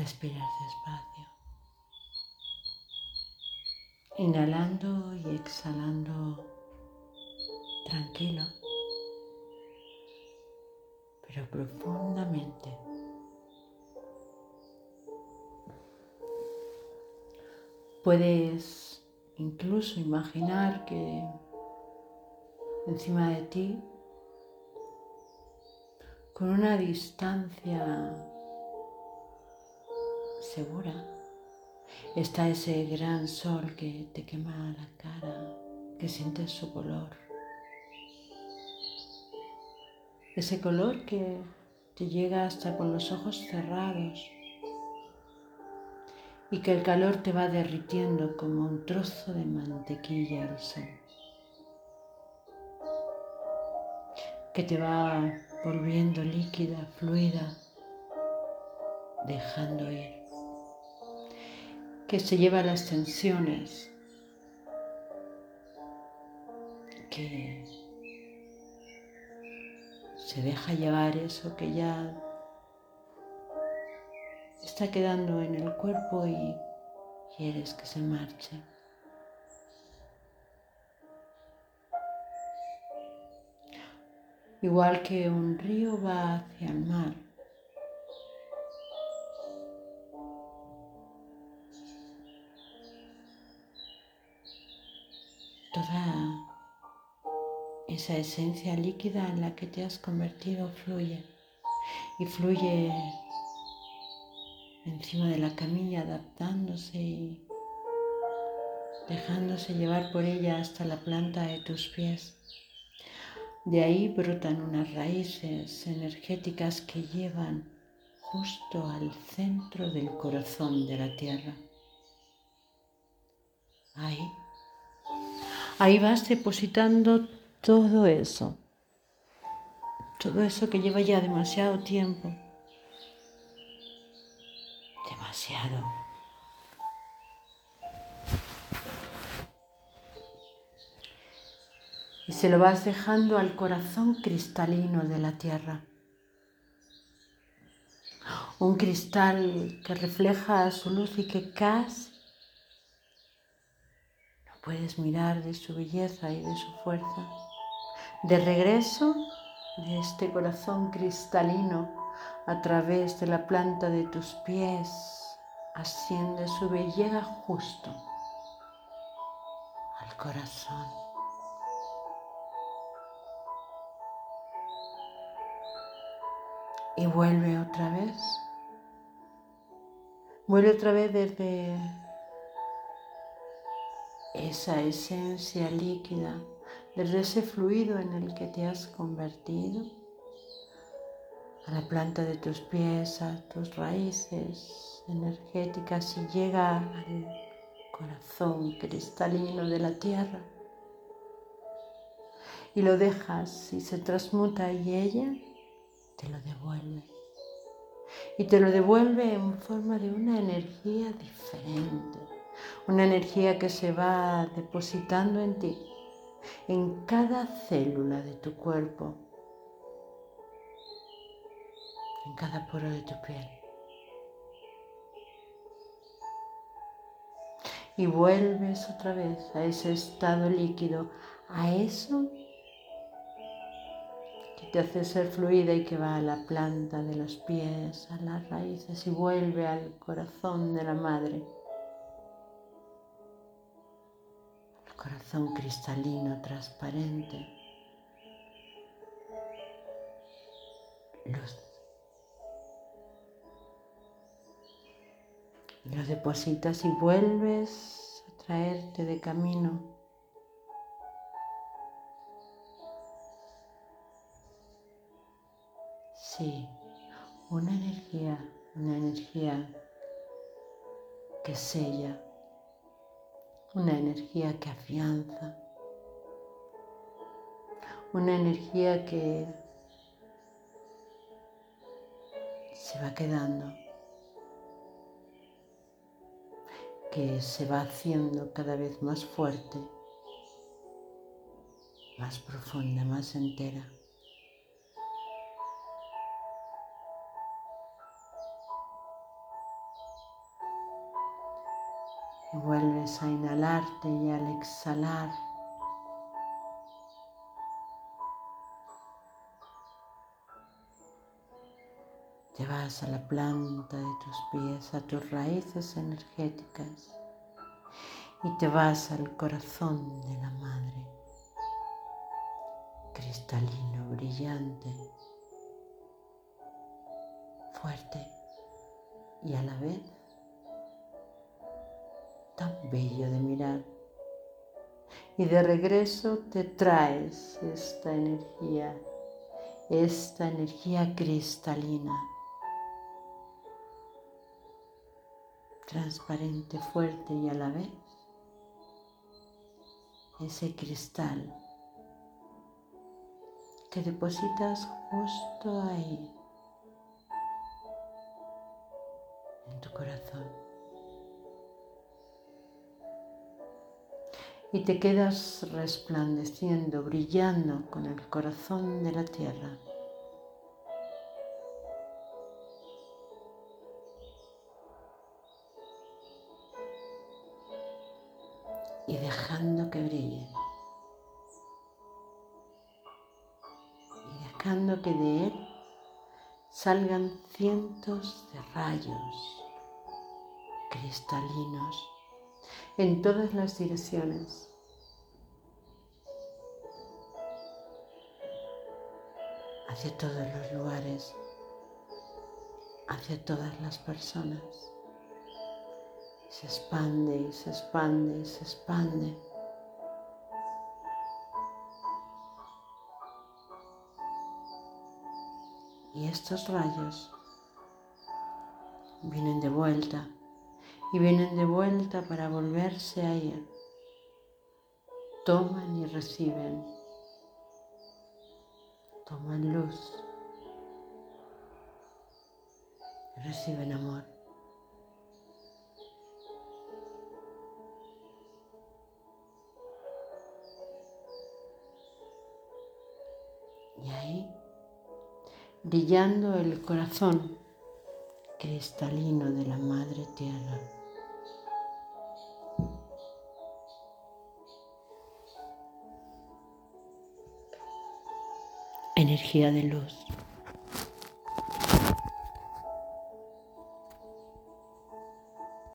respiras despacio, inhalando y exhalando. Tranquilo, pero profundamente. Puedes incluso imaginar que encima de ti, con una distancia segura, está ese gran sol que te quema la cara, que sientes su color. Ese color que te llega hasta con los ojos cerrados y que el calor te va derritiendo como un trozo de mantequilla al sol, que te va volviendo líquida, fluida, dejando ir, que se lleva las tensiones, que se deja llevar eso que ya está quedando en el cuerpo y quieres que se marche. Igual que un río va hacia el mar. Esa esencia líquida en la que te has convertido fluye y fluye encima de la camilla adaptándose y dejándose llevar por ella hasta la planta de tus pies. De ahí brotan unas raíces energéticas que llevan justo al centro del corazón de la tierra. Ahí, ahí vas depositando todo eso, todo eso que lleva ya demasiado tiempo demasiado. Y se lo vas dejando al corazón cristalino de la tierra. Un cristal que refleja su luz y que casi puedes mirar de su belleza y de su fuerza. De regreso de este corazón cristalino a través de la planta de tus pies asciende, sube y llega justo al corazón. Y vuelve otra vez. Vuelve otra vez desde esa esencia líquida, desde ese fluido en el que te has convertido, a la planta de tus pies, a tus raíces, energética si llega al corazón cristalino de la tierra y lo dejas y se transmuta y ella te lo devuelve. Y te lo devuelve en forma de una energía diferente, una energía que se va depositando en ti, en cada célula de tu cuerpo, en cada poro de tu piel. y vuelves otra vez a ese estado líquido, a eso que te hace ser fluida y que va a la planta de los pies, a las raíces y vuelve al corazón de la madre. Corazón cristalino, transparente. Luz. Lo depositas y vuelves a traerte de camino. Sí, una energía, una energía que sella, una energía que afianza, una energía que se va quedando que se va haciendo cada vez más fuerte, más profunda, más entera. Vuelves a inhalarte y al exhalar. Te vas a la planta de tus pies, a tus raíces energéticas y te vas al corazón de la madre, cristalino, brillante, fuerte y a la vez tan bello de mirar. Y de regreso te traes esta energía, esta energía cristalina, transparente, fuerte y a la vez ese cristal que depositas justo ahí, en tu corazón. Y te quedas resplandeciendo, brillando con el corazón de la tierra. y dejando que brille. Y dejando que de él salgan cientos de rayos cristalinos en todas las direcciones. hacia todos los lugares, hacia todas las personas se expande y se expande y se expande. Y estos rayos vienen de vuelta y vienen de vuelta para volverse a ir. Toman y reciben. Toman luz. Reciben amor. Y ahí, brillando el corazón cristalino de la Madre Tierra. Energía de luz.